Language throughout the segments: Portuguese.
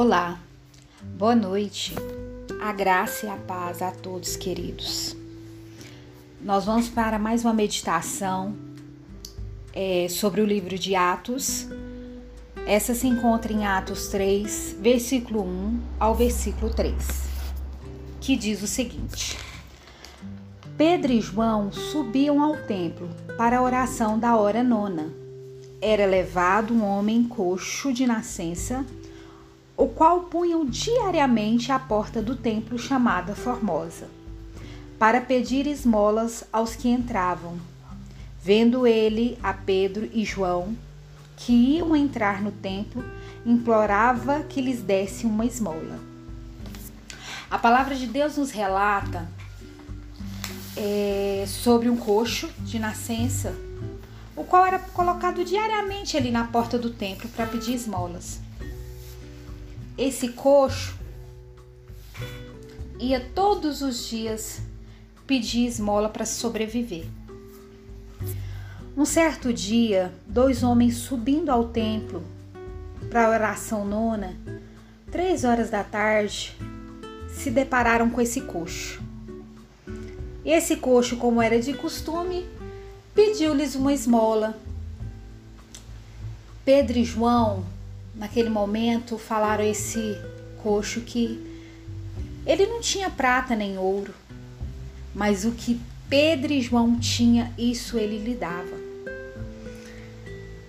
Olá, boa noite, a graça e a paz a todos queridos. Nós vamos para mais uma meditação é, sobre o livro de Atos. Essa se encontra em Atos 3, versículo 1 ao versículo 3, que diz o seguinte: Pedro e João subiam ao templo para a oração da hora nona. Era levado um homem coxo de nascença o qual punham diariamente à porta do templo chamada Formosa, para pedir esmolas aos que entravam. Vendo ele a Pedro e João, que iam entrar no templo, implorava que lhes desse uma esmola. A palavra de Deus nos relata é, sobre um coxo de nascença, o qual era colocado diariamente ali na porta do templo para pedir esmolas esse coxo ia todos os dias pedir esmola para sobreviver. Um certo dia, dois homens subindo ao templo para a oração nona, três horas da tarde, se depararam com esse coxo. Esse coxo, como era de costume, pediu-lhes uma esmola. Pedro e João naquele momento falaram esse coxo que ele não tinha prata nem ouro, mas o que Pedro e João tinha, isso ele lhe dava.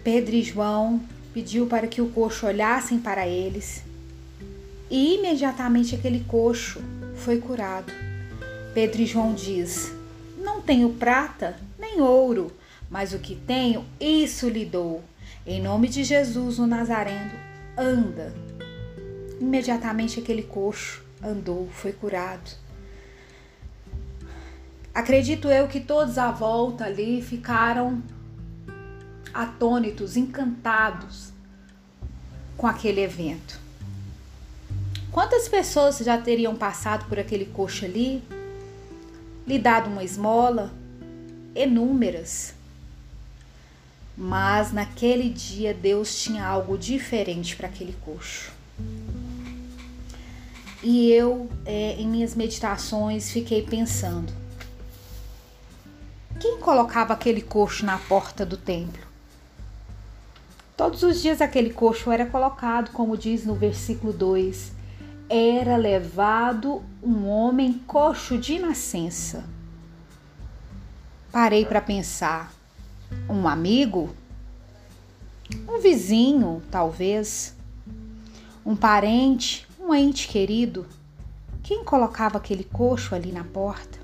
Pedro e João pediu para que o coxo olhassem para eles e imediatamente aquele coxo foi curado. Pedro e João diz: Não tenho prata nem ouro, mas o que tenho, isso lhe dou. Em nome de Jesus, o Nazareno, anda. Imediatamente aquele coxo andou, foi curado. Acredito eu que todos à volta ali ficaram atônitos, encantados com aquele evento. Quantas pessoas já teriam passado por aquele coxo ali, lhe dado uma esmola? Inúmeras. Mas naquele dia Deus tinha algo diferente para aquele coxo. E eu, é, em minhas meditações, fiquei pensando: quem colocava aquele coxo na porta do templo? Todos os dias aquele coxo era colocado, como diz no versículo 2, era levado um homem coxo de nascença. Parei para pensar um amigo, um vizinho, talvez, um parente, um ente querido. Quem colocava aquele coxo ali na porta?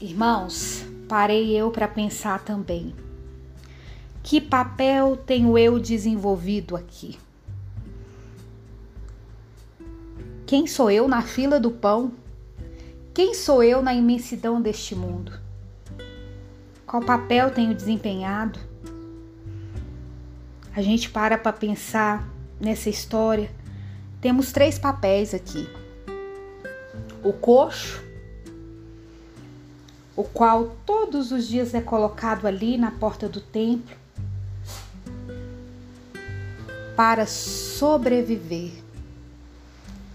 Irmãos, parei eu para pensar também. Que papel tenho eu desenvolvido aqui? Quem sou eu na fila do pão? Quem sou eu na imensidão deste mundo? Qual papel tenho desempenhado? A gente para para pensar nessa história. Temos três papéis aqui: o coxo, o qual todos os dias é colocado ali na porta do templo para sobreviver.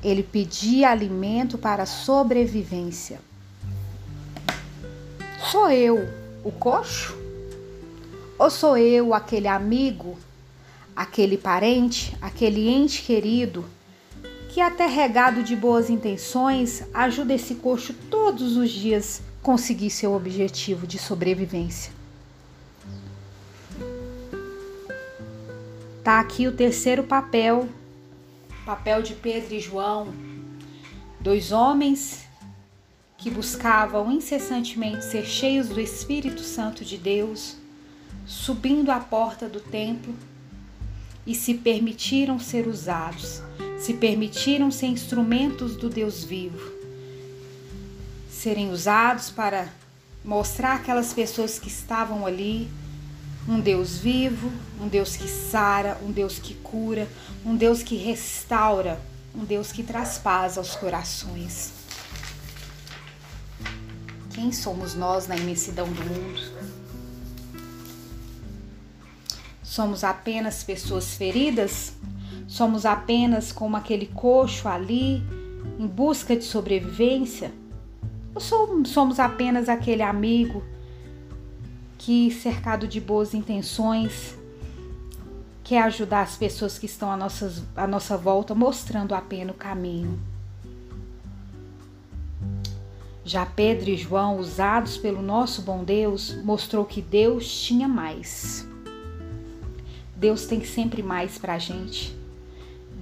Ele pedia alimento para sobrevivência. Sou eu o coxo? Ou sou eu aquele amigo, aquele parente, aquele ente querido que, até regado de boas intenções, ajuda esse coxo todos os dias conseguir seu objetivo de sobrevivência? Tá aqui o terceiro papel, papel de Pedro e João, dois homens que buscavam incessantemente ser cheios do Espírito Santo de Deus, subindo à porta do templo e se permitiram ser usados, se permitiram ser instrumentos do Deus vivo, serem usados para mostrar aquelas pessoas que estavam ali um Deus vivo, um Deus que sara, um Deus que cura, um Deus que restaura, um Deus que traz paz aos corações. Quem somos nós na imensidão do mundo? Somos apenas pessoas feridas Somos apenas como aquele coxo ali, em busca de sobrevivência? Ou somos apenas aquele amigo que, cercado de boas intenções, quer ajudar as pessoas que estão à, à nossa volta, mostrando apenas o caminho? Já Pedro e João, usados pelo nosso bom Deus, mostrou que Deus tinha mais. Deus tem sempre mais para a gente.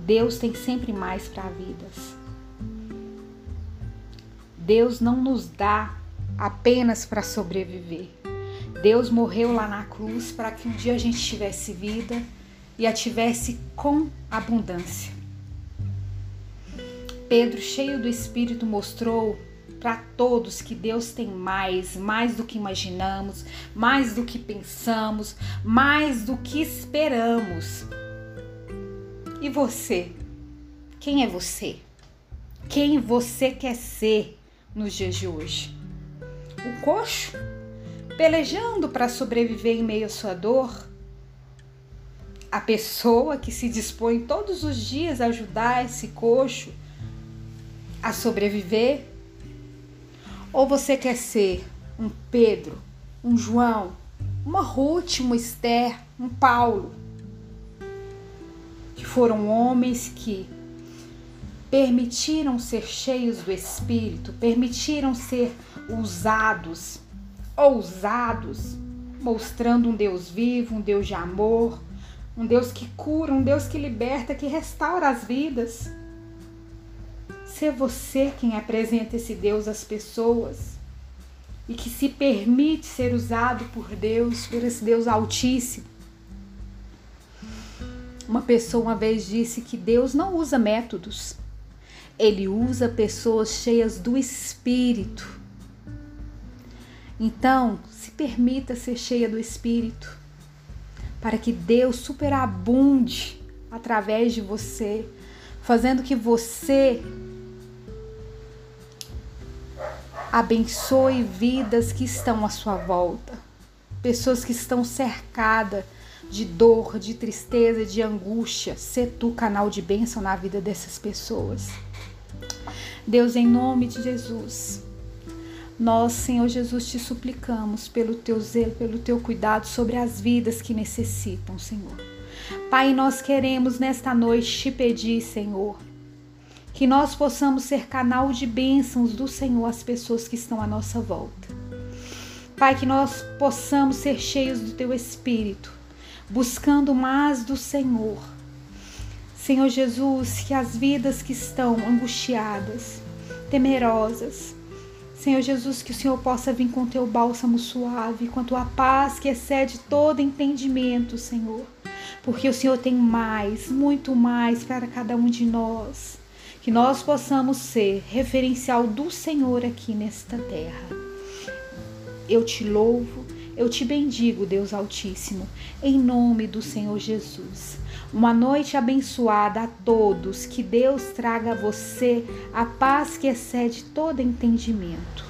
Deus tem sempre mais para vidas. Deus não nos dá apenas para sobreviver. Deus morreu lá na cruz para que um dia a gente tivesse vida e a tivesse com abundância. Pedro, cheio do Espírito, mostrou para todos que Deus tem mais, mais do que imaginamos, mais do que pensamos, mais do que esperamos. E você? Quem é você? Quem você quer ser nos dias de hoje? O coxo? Pelejando para sobreviver em meio à sua dor? A pessoa que se dispõe todos os dias a ajudar esse coxo a sobreviver ou você quer ser um Pedro, um João, uma Ruth, uma Esther, um Paulo, que foram homens que permitiram ser cheios do Espírito, permitiram ser usados, ousados, mostrando um Deus vivo, um Deus de amor, um Deus que cura, um Deus que liberta, que restaura as vidas. Ser você quem apresenta esse Deus às pessoas e que se permite ser usado por Deus, por esse Deus Altíssimo. Uma pessoa uma vez disse que Deus não usa métodos, ele usa pessoas cheias do Espírito. Então, se permita ser cheia do Espírito, para que Deus superabunde através de você, fazendo que você abençoe vidas que estão à sua volta, pessoas que estão cercadas de dor, de tristeza, de angústia. Sê tu canal de bênção na vida dessas pessoas. Deus, em nome de Jesus, nós, Senhor Jesus, te suplicamos pelo teu zelo, pelo teu cuidado sobre as vidas que necessitam, Senhor. Pai, nós queremos nesta noite te pedir, Senhor, que nós possamos ser canal de bênçãos do Senhor às pessoas que estão à nossa volta. Pai, que nós possamos ser cheios do teu espírito, buscando mais do Senhor. Senhor Jesus, que as vidas que estão angustiadas, temerosas, Senhor Jesus, que o Senhor possa vir com teu bálsamo suave, com a tua paz que excede todo entendimento, Senhor. Porque o Senhor tem mais, muito mais para cada um de nós que nós possamos ser referencial do Senhor aqui nesta terra. Eu te louvo, eu te bendigo, Deus Altíssimo, em nome do Senhor Jesus. Uma noite abençoada a todos, que Deus traga a você a paz que excede todo entendimento.